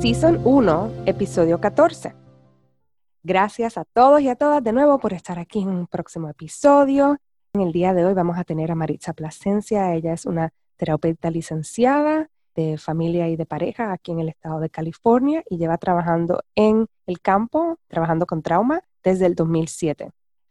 Season 1, episodio 14. Gracias a todos y a todas de nuevo por estar aquí en un próximo episodio. En el día de hoy vamos a tener a Maritza Plasencia. Ella es una terapeuta licenciada de familia y de pareja aquí en el estado de California y lleva trabajando en el campo, trabajando con trauma desde el 2007.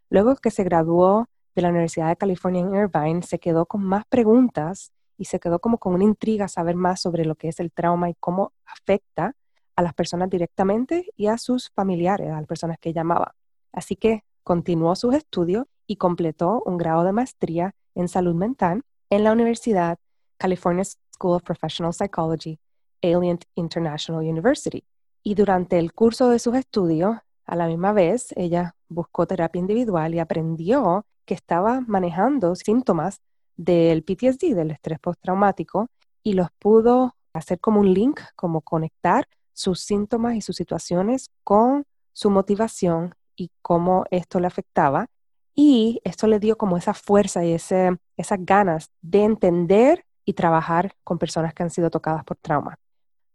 Luego que se graduó de la Universidad de California en Irvine, se quedó con más preguntas y se quedó como con una intriga saber más sobre lo que es el trauma y cómo afecta a las personas directamente y a sus familiares, a las personas que llamaba. Así que continuó sus estudios y completó un grado de maestría en salud mental en la Universidad California School of Professional Psychology, Alien International University. Y durante el curso de sus estudios, a la misma vez, ella buscó terapia individual y aprendió que estaba manejando síntomas del PTSD, del estrés postraumático, y los pudo hacer como un link, como conectar sus síntomas y sus situaciones con su motivación y cómo esto le afectaba. Y esto le dio como esa fuerza y ese, esas ganas de entender y trabajar con personas que han sido tocadas por trauma.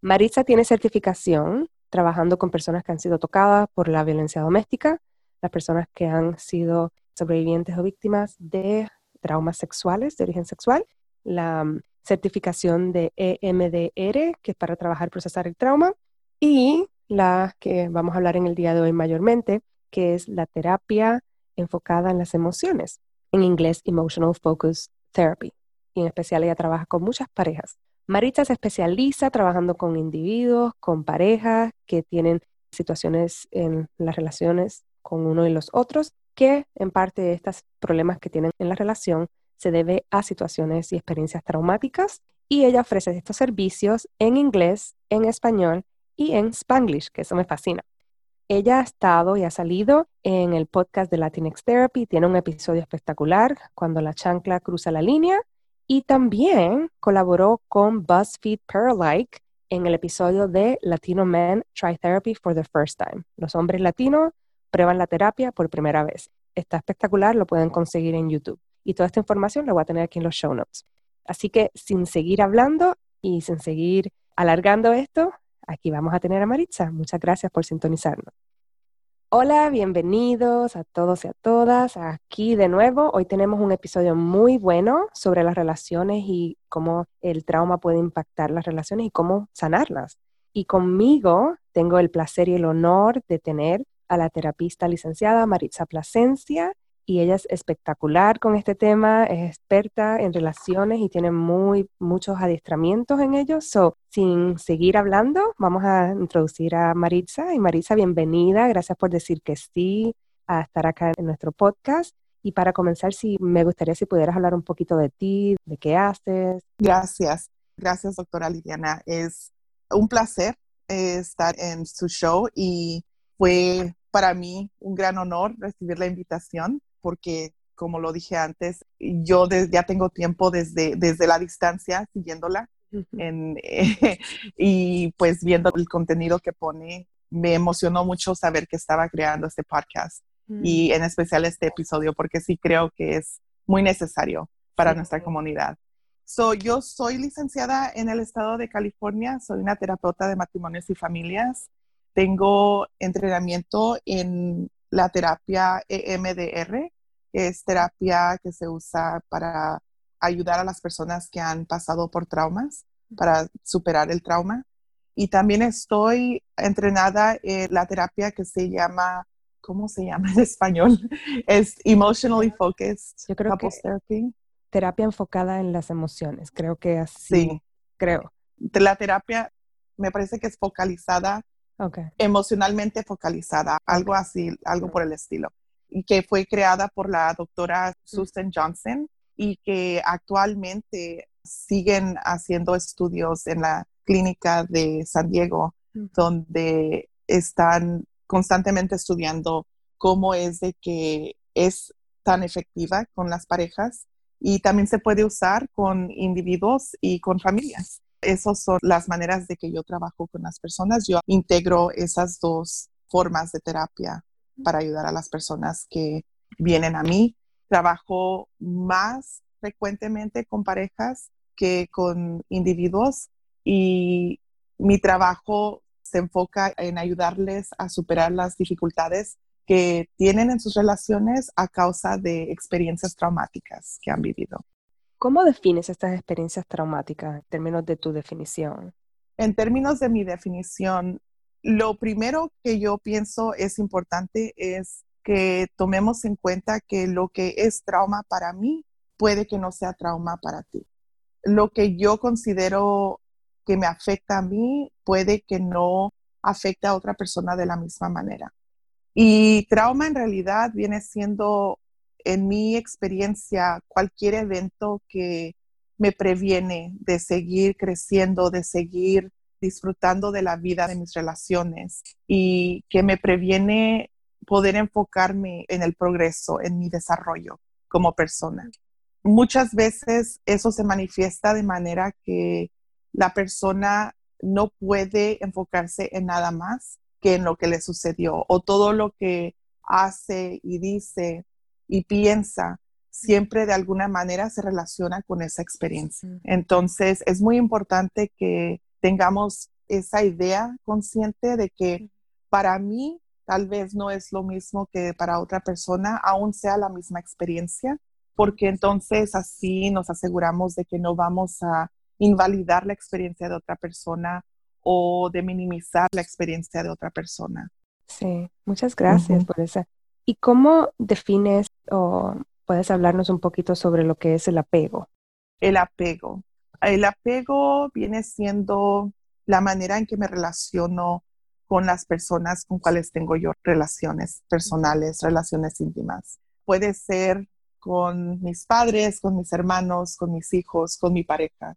Maritza tiene certificación trabajando con personas que han sido tocadas por la violencia doméstica, las personas que han sido sobrevivientes o víctimas de traumas sexuales de origen sexual, la mm, certificación de EMDR, que es para trabajar y procesar el trauma, y la que vamos a hablar en el día de hoy mayormente, que es la terapia enfocada en las emociones, en inglés Emotional Focus Therapy. Y en especial ella trabaja con muchas parejas. Maritza se especializa trabajando con individuos, con parejas que tienen situaciones en las relaciones con uno y los otros que en parte de estos problemas que tienen en la relación se debe a situaciones y experiencias traumáticas y ella ofrece estos servicios en inglés, en español y en spanglish, que eso me fascina. Ella ha estado y ha salido en el podcast de Latinx Therapy, tiene un episodio espectacular cuando la chancla cruza la línea y también colaboró con BuzzFeed Paralike en el episodio de Latino Men Try Therapy for the First Time. Los hombres latinos prueban la terapia por primera vez. Está espectacular, lo pueden conseguir en YouTube. Y toda esta información la voy a tener aquí en los show notes. Así que sin seguir hablando y sin seguir alargando esto, aquí vamos a tener a Maritza. Muchas gracias por sintonizarnos. Hola, bienvenidos a todos y a todas. Aquí de nuevo, hoy tenemos un episodio muy bueno sobre las relaciones y cómo el trauma puede impactar las relaciones y cómo sanarlas. Y conmigo tengo el placer y el honor de tener a la terapista licenciada Maritza Plasencia y ella es espectacular con este tema, es experta en relaciones y tiene muy muchos adiestramientos en ellos. So, sin seguir hablando, vamos a introducir a Maritza. Y Maritza, bienvenida, gracias por decir que sí a estar acá en nuestro podcast. Y para comenzar, sí, me gustaría si pudieras hablar un poquito de ti, de qué haces. Gracias, gracias doctora Liliana. Es un placer eh, estar en su show y fue para mí un gran honor recibir la invitación porque, como lo dije antes, yo ya tengo tiempo desde, desde la distancia siguiéndola y pues viendo el contenido que pone, me emocionó mucho saber que estaba creando este podcast y mm. en especial este episodio porque sí creo que es muy necesario para nuestra comunidad. So, yo soy licenciada en el estado de California, soy una terapeuta de matrimonios y familias tengo entrenamiento en la terapia EMDR, que es terapia que se usa para ayudar a las personas que han pasado por traumas, para superar el trauma. Y también estoy entrenada en la terapia que se llama, ¿cómo se llama en español? Es Emotionally Focused Yo creo que Therapy. Terapia enfocada en las emociones, creo que así. Sí. Creo. La terapia me parece que es focalizada emocionalmente focalizada, algo así, algo por el estilo, y que fue creada por la doctora Susan Johnson y que actualmente siguen haciendo estudios en la clínica de San Diego, donde están constantemente estudiando cómo es de que es tan efectiva con las parejas y también se puede usar con individuos y con familias. Esas son las maneras de que yo trabajo con las personas. Yo integro esas dos formas de terapia para ayudar a las personas que vienen a mí. Trabajo más frecuentemente con parejas que con individuos y mi trabajo se enfoca en ayudarles a superar las dificultades que tienen en sus relaciones a causa de experiencias traumáticas que han vivido. ¿Cómo defines estas experiencias traumáticas en términos de tu definición? En términos de mi definición, lo primero que yo pienso es importante es que tomemos en cuenta que lo que es trauma para mí puede que no sea trauma para ti. Lo que yo considero que me afecta a mí puede que no afecte a otra persona de la misma manera. Y trauma en realidad viene siendo, en mi experiencia, cualquier evento que me previene de seguir creciendo, de seguir disfrutando de la vida, de mis relaciones y que me previene poder enfocarme en el progreso, en mi desarrollo como persona. Muchas veces eso se manifiesta de manera que la persona no puede enfocarse en nada más que en lo que le sucedió o todo lo que hace y dice y piensa siempre de alguna manera se relaciona con esa experiencia. Entonces es muy importante que tengamos esa idea consciente de que para mí tal vez no es lo mismo que para otra persona, aún sea la misma experiencia, porque entonces así nos aseguramos de que no vamos a invalidar la experiencia de otra persona o de minimizar la experiencia de otra persona. Sí, muchas gracias por eso. ¿Y cómo defines o puedes hablarnos un poquito sobre lo que es el apego? El apego. El apego viene siendo la manera en que me relaciono con las personas con cuales tengo yo relaciones personales, relaciones íntimas. Puede ser con mis padres, con mis hermanos, con mis hijos, con mi pareja,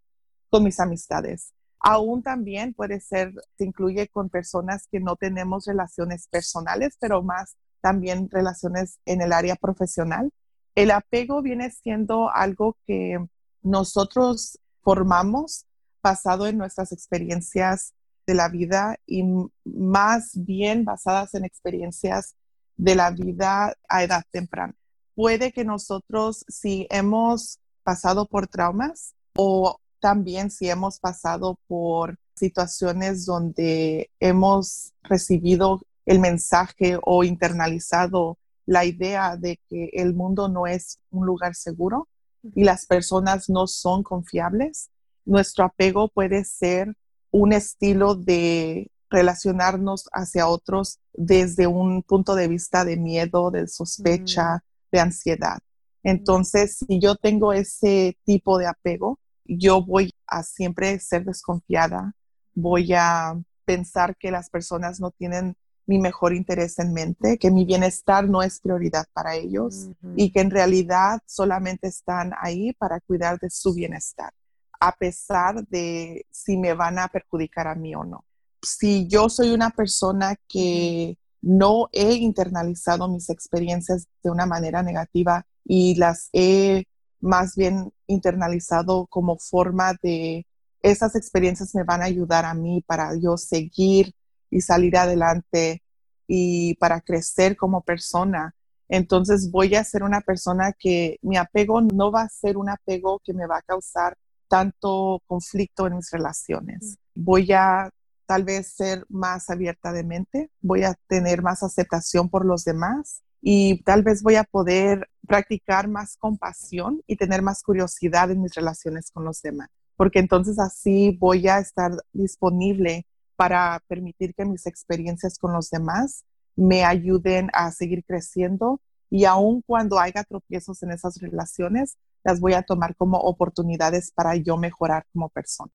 con mis amistades. Aún también puede ser, se incluye con personas que no tenemos relaciones personales, pero más también relaciones en el área profesional. El apego viene siendo algo que nosotros formamos basado en nuestras experiencias de la vida y más bien basadas en experiencias de la vida a edad temprana. Puede que nosotros, si hemos pasado por traumas o también si hemos pasado por situaciones donde hemos recibido el mensaje o internalizado la idea de que el mundo no es un lugar seguro y las personas no son confiables, nuestro apego puede ser un estilo de relacionarnos hacia otros desde un punto de vista de miedo, de sospecha, de ansiedad. Entonces, si yo tengo ese tipo de apego, yo voy a siempre ser desconfiada, voy a pensar que las personas no tienen mi mejor interés en mente, que mi bienestar no es prioridad para ellos y que en realidad solamente están ahí para cuidar de su bienestar, a pesar de si me van a perjudicar a mí o no. Si yo soy una persona que no he internalizado mis experiencias de una manera negativa y las he más bien internalizado como forma de esas experiencias me van a ayudar a mí para yo seguir y salir adelante y para crecer como persona. Entonces voy a ser una persona que mi apego no va a ser un apego que me va a causar tanto conflicto en mis relaciones. Voy a tal vez ser más abierta de mente, voy a tener más aceptación por los demás y tal vez voy a poder practicar más compasión y tener más curiosidad en mis relaciones con los demás, porque entonces así voy a estar disponible para permitir que mis experiencias con los demás me ayuden a seguir creciendo y aun cuando haya tropiezos en esas relaciones, las voy a tomar como oportunidades para yo mejorar como persona.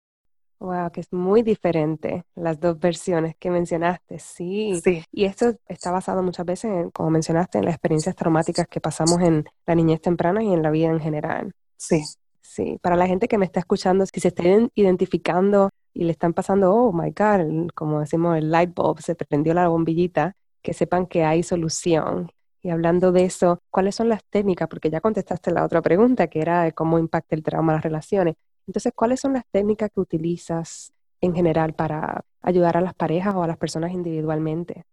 Wow, que es muy diferente las dos versiones que mencionaste, sí. Sí. Y esto está basado muchas veces, en, como mencionaste, en las experiencias traumáticas que pasamos en la niñez temprana y en la vida en general. Sí. Sí, para la gente que me está escuchando, si se está identificando y le están pasando, oh my God, como decimos el light bulb, se prendió la bombillita, que sepan que hay solución. Y hablando de eso, ¿cuáles son las técnicas? Porque ya contestaste la otra pregunta, que era cómo impacta el trauma las relaciones. Entonces, ¿cuáles son las técnicas que utilizas en general para ayudar a las parejas o a las personas individualmente?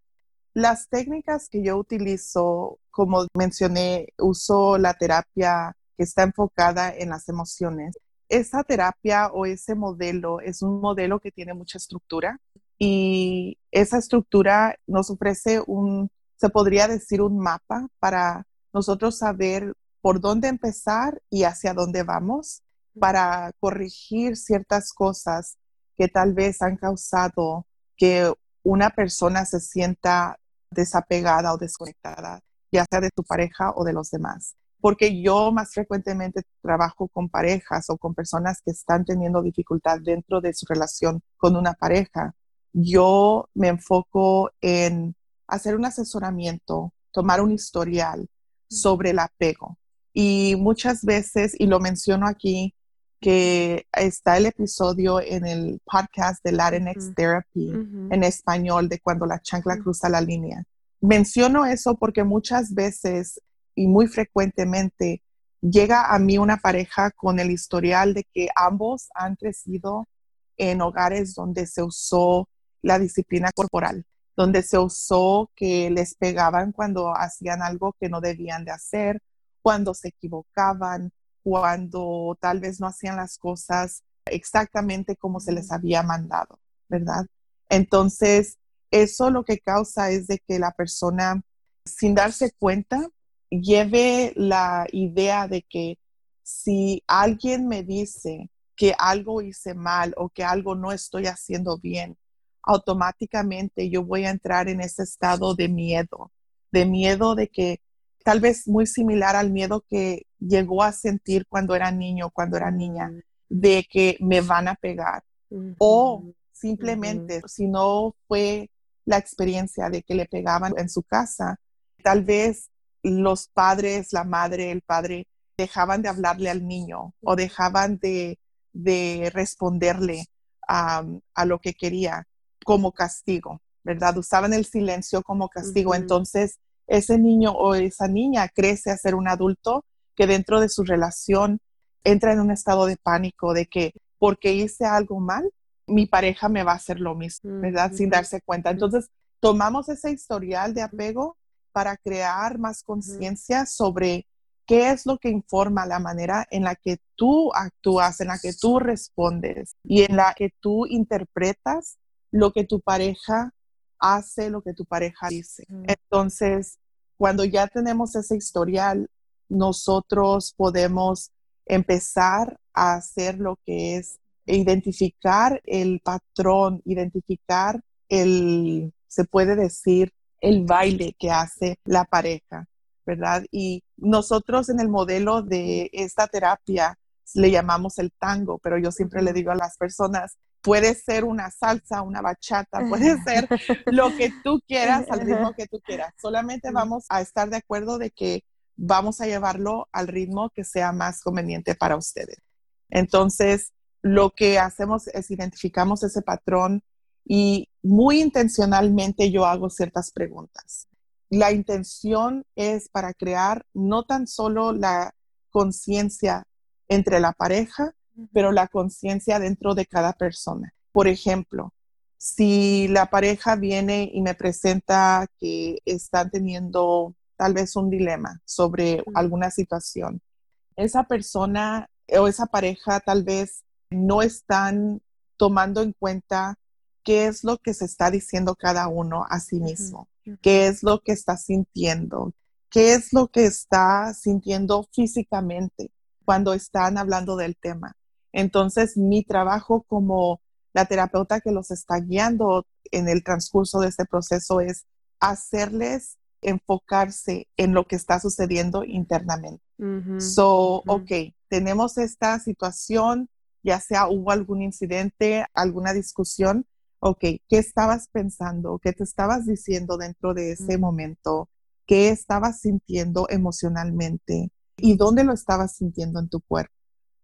Las técnicas que yo utilizo, como mencioné, uso la terapia que está enfocada en las emociones. Esa terapia o ese modelo es un modelo que tiene mucha estructura y esa estructura nos ofrece un, se podría decir, un mapa para nosotros saber por dónde empezar y hacia dónde vamos para corregir ciertas cosas que tal vez han causado que una persona se sienta desapegada o desconectada, ya sea de tu pareja o de los demás. Porque yo más frecuentemente trabajo con parejas o con personas que están teniendo dificultad dentro de su relación con una pareja. Yo me enfoco en hacer un asesoramiento, tomar un historial sobre el apego. Y muchas veces, y lo menciono aquí, que está el episodio en el podcast de Latinx Therapy en español de cuando la chancla cruza la línea. Menciono eso porque muchas veces y muy frecuentemente llega a mí una pareja con el historial de que ambos han crecido en hogares donde se usó la disciplina corporal, donde se usó que les pegaban cuando hacían algo que no debían de hacer, cuando se equivocaban, cuando tal vez no hacían las cosas exactamente como se les había mandado, ¿verdad? Entonces, eso lo que causa es de que la persona, sin darse cuenta, lleve la idea de que si alguien me dice que algo hice mal o que algo no estoy haciendo bien, automáticamente yo voy a entrar en ese estado de miedo, de miedo de que tal vez muy similar al miedo que llegó a sentir cuando era niño, cuando era niña, de que me van a pegar. O simplemente, si no fue la experiencia de que le pegaban en su casa, tal vez los padres, la madre, el padre, dejaban de hablarle al niño o dejaban de, responderle a lo que quería como castigo, ¿verdad? Usaban el silencio como castigo. Entonces, ese niño o esa niña crece a ser un adulto que dentro de su relación entra en un estado de pánico de que porque hice algo mal, mi pareja me va a hacer lo mismo, ¿verdad? Sin darse cuenta. Entonces, tomamos ese historial de apego para crear más conciencia sobre qué es lo que informa la manera en la que tú actúas, en la que tú respondes y en la que tú interpretas lo que tu pareja hace lo que tu pareja dice. Entonces, cuando ya tenemos ese historial, nosotros podemos empezar a hacer lo que es identificar el patrón, identificar el, se puede decir, el baile que hace la pareja, ¿verdad? Y nosotros en el modelo de esta terapia le llamamos el tango, pero yo siempre le digo a las personas, puede ser una salsa, una bachata, puede ser lo que tú quieras, al ritmo que tú quieras. Solamente vamos a estar de acuerdo de que vamos a llevarlo al ritmo que sea más conveniente para ustedes. Entonces, lo que hacemos es identificamos ese patrón y muy intencionalmente yo hago ciertas preguntas. La intención es para crear no tan solo la conciencia entre la pareja, pero la conciencia dentro de cada persona. Por ejemplo, si la pareja viene y me presenta que están teniendo tal vez un dilema sobre alguna situación, esa persona o esa pareja tal vez no están tomando en cuenta qué es lo que se está diciendo cada uno a sí mismo, qué es lo que está sintiendo, qué es lo que está sintiendo físicamente cuando están hablando del tema. Entonces, mi trabajo como la terapeuta que los está guiando en el transcurso de este proceso es hacerles enfocarse en lo que está sucediendo internamente. so, ok, tenemos esta situación, ya sea hubo algún incidente, alguna discusión, ok, ¿qué estabas pensando? ¿Qué te estabas diciendo dentro de ese momento? ¿Qué estabas sintiendo emocionalmente? ¿Y dónde lo estabas sintiendo en tu cuerpo?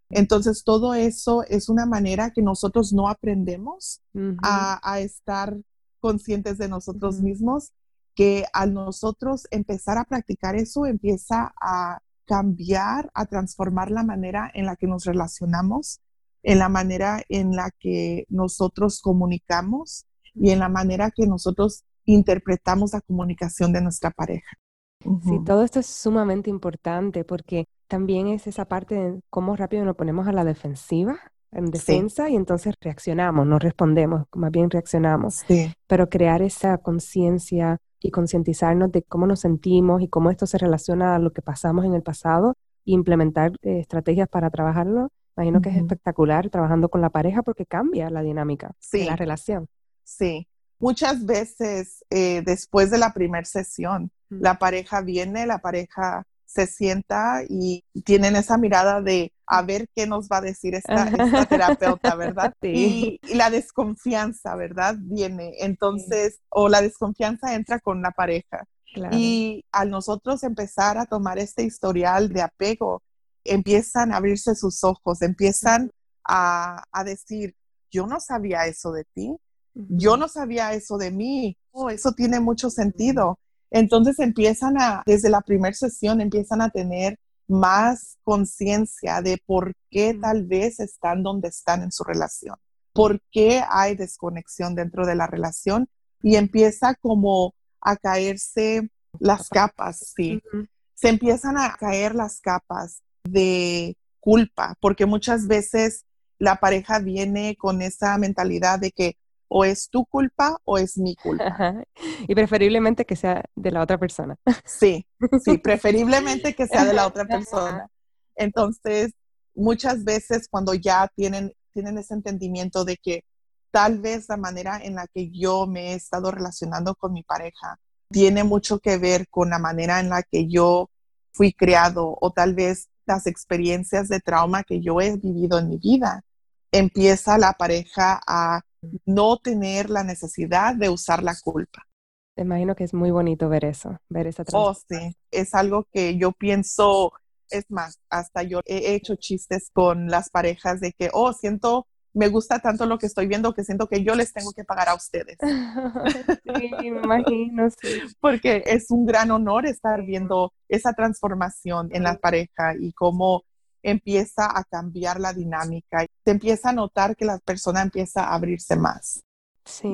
Entonces, todo eso es una manera que nosotros no aprendemos a, estar conscientes de nosotros mismos, que al nosotros empezar a practicar eso, empieza a cambiar, a transformar la manera en la que nos relacionamos, en la manera en la que nosotros comunicamos y en la manera que nosotros interpretamos la comunicación de nuestra pareja. Sí, todo esto es sumamente importante porque también es esa parte de cómo rápido nos ponemos a la defensiva, en defensa, y entonces reaccionamos, no respondemos, más bien reaccionamos. Pero crear esa conciencia y concientizarnos de cómo nos sentimos y cómo esto se relaciona a lo que pasamos en el pasado e implementar eh, estrategias para trabajarlo, imagino que es espectacular trabajando con la pareja porque cambia la dinámica de la relación. Sí, muchas veces eh, después de la primera sesión, la pareja viene, la pareja se sienta y tienen esa mirada de a ver qué nos va a decir esta, terapeuta, ¿verdad? Y, la desconfianza, ¿verdad? Viene. Entonces, o la desconfianza entra con la pareja. Y al nosotros empezar a tomar este historial de apego, empiezan a abrirse sus ojos, empiezan a, a decir, yo no sabía eso de ti, yo no sabía eso de mí, oh, eso tiene mucho sentido. Entonces empiezan a, desde la primera sesión, empiezan a tener más conciencia de por qué tal vez están donde están en su relación, por qué hay desconexión dentro de la relación y empieza como a caerse las capas, sí. Se empiezan a caer las capas de culpa, porque muchas veces la pareja viene con esa mentalidad de que o es tu culpa o es mi culpa. Y preferiblemente que sea de la otra persona. Sí, sí, preferiblemente que sea de la otra persona. Entonces, muchas veces cuando ya tienen, tienen ese entendimiento de que tal vez la manera en la que yo me he estado relacionando con mi pareja tiene mucho que ver con la manera en la que yo fui creado o tal vez las experiencias de trauma que yo he vivido en mi vida. Empieza la pareja a no tener la necesidad de usar la culpa. Te imagino que es muy bonito ver eso, ver esa Oh, sí, es algo que yo pienso, es más, hasta yo he hecho chistes con las parejas de que, oh, siento, me gusta tanto lo que estoy viendo que siento que yo les tengo que pagar a ustedes. sí, me imagino, sí. Porque es un gran honor estar viendo esa transformación en la pareja y cómo empieza a cambiar la dinámica, se empieza a notar que la persona empieza a abrirse más. Sí,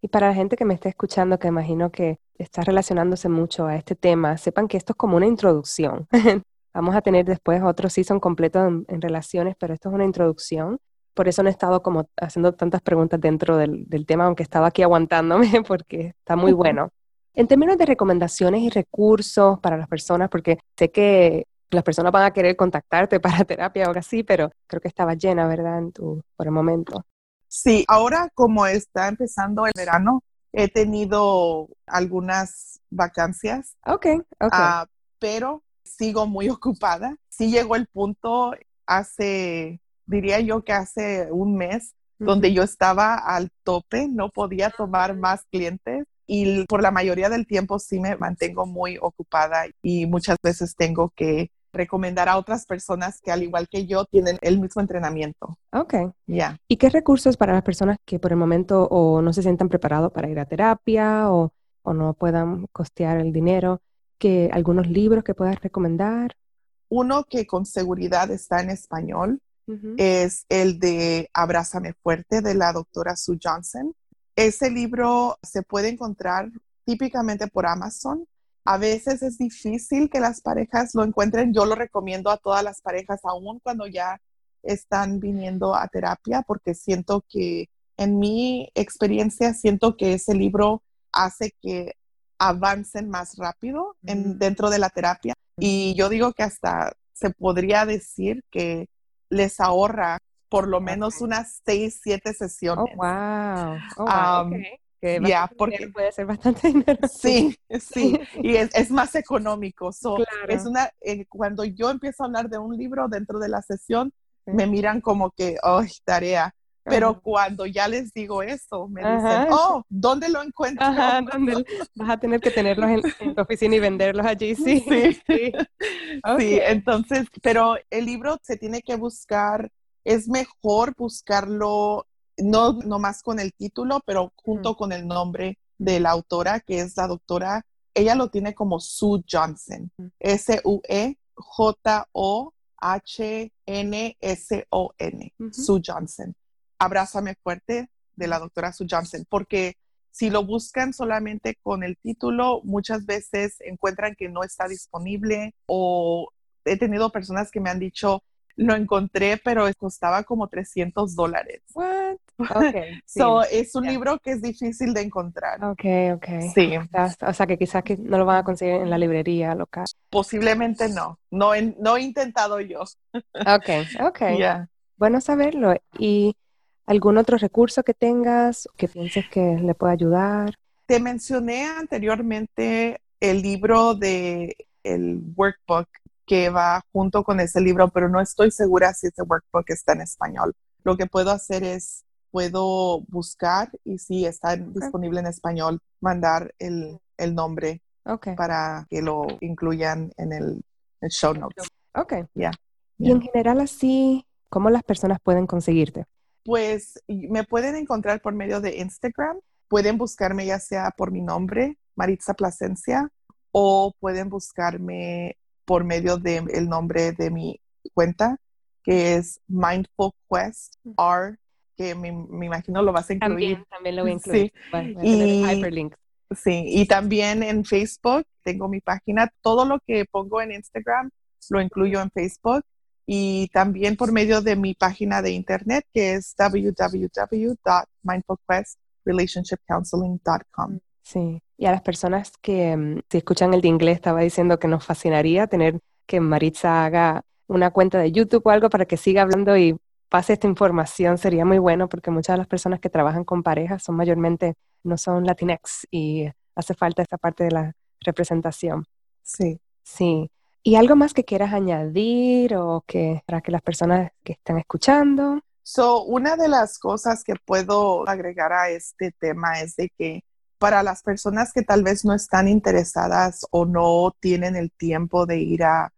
y para la gente que me está escuchando, que imagino que está relacionándose mucho a este tema, sepan que esto es como una introducción. Vamos a tener después otro season completo en, en, relaciones, pero esto es una introducción. Por eso no he estado como haciendo tantas preguntas dentro del, del tema, aunque estaba aquí aguantándome, porque está muy bueno. En términos de recomendaciones y recursos para las personas, porque sé que las personas van a querer contactarte para terapia o algo así, pero creo que estaba llena, ¿verdad? En tu, por el momento. Sí, ahora como está empezando el verano, he tenido algunas vacancias. Ok, ok. Uh, pero sigo muy ocupada. Sí llegó el punto hace, diría yo que hace un mes, donde yo estaba al tope, no podía tomar más clientes y por la mayoría del tiempo sí me mantengo muy ocupada y muchas veces tengo que recomendar a otras personas que al igual que yo tienen el mismo entrenamiento. Ok. Ya. ¿Y qué recursos para las personas que por el momento o no se sientan preparados para ir a terapia o, no puedan costear el dinero? que algunos libros que puedas recomendar? Uno que con seguridad está en español es el de Abrázame fuerte de la doctora Sue Johnson. Ese libro se puede encontrar típicamente por Amazon a veces es difícil que las parejas lo encuentren. Yo lo recomiendo a todas las parejas, aún cuando ya están viniendo a terapia, porque siento que en mi experiencia, siento que ese libro hace que avancen más rápido en, dentro de la terapia. Y yo digo que hasta se podría decir que les ahorra por lo menos unas seis, siete sesiones. Oh, wow. Oh, ya, porque puede ser bastante dinero. Sí, sí, y es, más económico. Es una, eh, cuando yo empiezo a hablar de un libro dentro de la sesión, me miran como que, ¡ay, tarea! Pero cuando ya les digo eso, me dicen, oh, ¿dónde lo encuentro? Ajá, vas a tener que tenerlos en, tu oficina y venderlos allí, sí. Sí, sí. sí, entonces, pero el libro se tiene que buscar, es mejor buscarlo, no nomás con el título, pero junto con el nombre de la autora, que es la doctora, ella lo tiene como Sue Johnson, S-U-E J-O-H-N-S-O-N, Sue Johnson. Abrázame fuerte de la doctora Sue Johnson, porque si lo buscan solamente con el título, muchas veces encuentran que no está disponible o he tenido personas que me han dicho, lo encontré, pero costaba como 300 dólares. What? Okay, so, es un libro que es difícil de encontrar. Ok, ok. Sí. O sea, que quizás que no lo van a conseguir en la librería local. Posiblemente no. No no he intentado yo. Ok, ok. Bueno saberlo. ¿Y algún otro recurso que tengas que pienses que le pueda ayudar? Te mencioné anteriormente el libro de el workbook que va junto con ese libro, pero no estoy segura si ese workbook está en español. Lo que puedo hacer es, puedo buscar y si está disponible en español, mandar el, nombre para que lo incluyan en el, show notes. Ok. Ya. Y en general así, ¿cómo las personas pueden conseguirte? Pues me pueden encontrar por medio de Instagram. Pueden buscarme ya sea por mi nombre, Maritza Plasencia, o pueden buscarme por medio del el nombre de mi cuenta, que es Mindful Quest R, que me, imagino lo vas a incluir. También, también lo voy a incluir. Sí. y, sí, y también en Facebook tengo mi página. Todo lo que pongo en Instagram lo incluyo en Facebook y también por medio de mi página de internet que es www.mindfulquestrelationshipcounseling.com. Sí, y a las personas que mm, si escuchan el de inglés estaba diciendo que nos fascinaría tener que Maritza haga una cuenta de YouTube o algo para que siga hablando y pase esta información sería muy bueno porque muchas de las personas que trabajan con parejas son mayormente no son Latinx y hace falta esta parte de la representación. Sí. Sí. ¿Y algo más que quieras añadir o que para que las personas que están escuchando? So, una de las cosas que puedo agregar a este tema es de que para las personas que tal vez no están interesadas o no tienen el tiempo de ir a,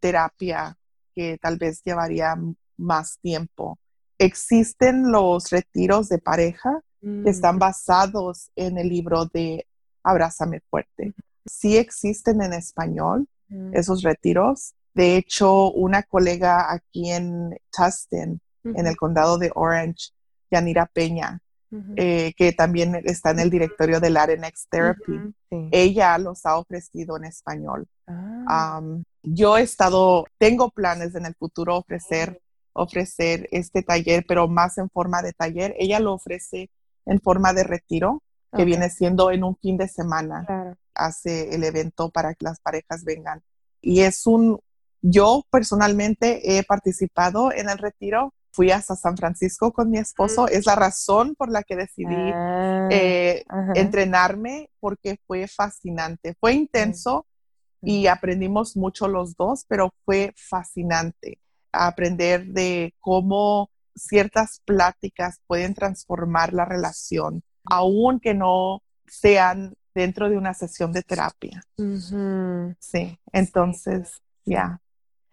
terapia, que tal vez llevaría más tiempo, existen los retiros de pareja que están mm. basados en el libro de Abrázame fuerte. Sí existen en español mm. esos retiros. De hecho, una colega aquí en Tustin, en el condado de Orange, Yanira Peña, eh, que también está en el directorio de Latinx Therapy. Ella los ha ofrecido en español. Ah. yo he estado, tengo planes en el futuro ofrecer, ofrecer este taller, pero más en forma de taller. Ella lo ofrece en forma de retiro, que viene siendo en un fin de semana. Hace el evento para que las parejas vengan. Y es un, yo personalmente he participado en el retiro fui hasta San Francisco con mi esposo. Es la razón por la que decidí ah, eh, entrenarme porque fue fascinante. Fue intenso y aprendimos mucho los dos, pero fue fascinante aprender de cómo ciertas pláticas pueden transformar la relación, aunque no sean dentro de una sesión de terapia. Sí, entonces, ya.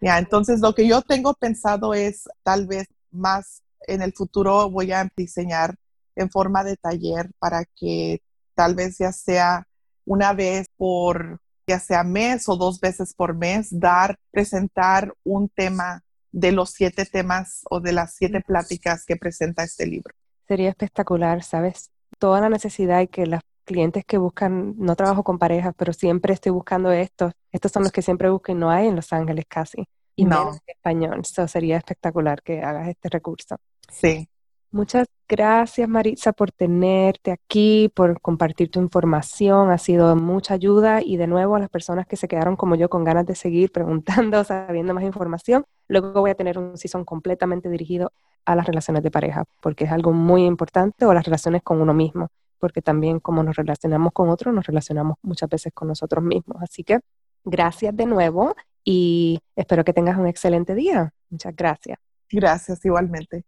Ya, entonces lo que yo tengo pensado es tal vez más en el futuro voy a diseñar en forma de taller para que tal vez ya sea una vez por, ya sea mes o dos veces por mes, dar, presentar un tema de los siete temas o de las siete pláticas que presenta este libro. Sería espectacular, ¿sabes? Toda la necesidad y que las clientes que buscan, no trabajo con parejas, pero siempre estoy buscando estos, estos son los que siempre busco y no hay en Los Ángeles casi y no. en español. Eso sería espectacular que hagas este recurso. Sí. Muchas gracias, Maritza, por tenerte aquí, por compartir tu información. Ha sido mucha ayuda y de nuevo a las personas que se quedaron como yo con ganas de seguir preguntando, sabiendo más información. Luego voy a tener un season completamente dirigido a las relaciones de pareja, porque es algo muy importante, o las relaciones con uno mismo, porque también como nos relacionamos con otros, nos relacionamos muchas veces con nosotros mismos. Así que gracias de nuevo y espero que tengas un excelente día. Muchas gracias. Gracias igualmente.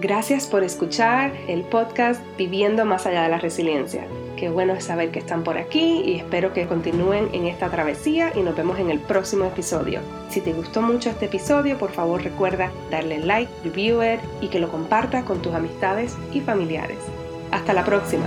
Gracias por escuchar el podcast Viviendo más allá de la resiliencia. Qué bueno es saber que están por aquí y espero que continúen en esta travesía y nos vemos en el próximo episodio. Si te gustó mucho este episodio, por favor recuerda darle like, review it y que lo compartas con tus amistades y familiares. Hasta la próxima.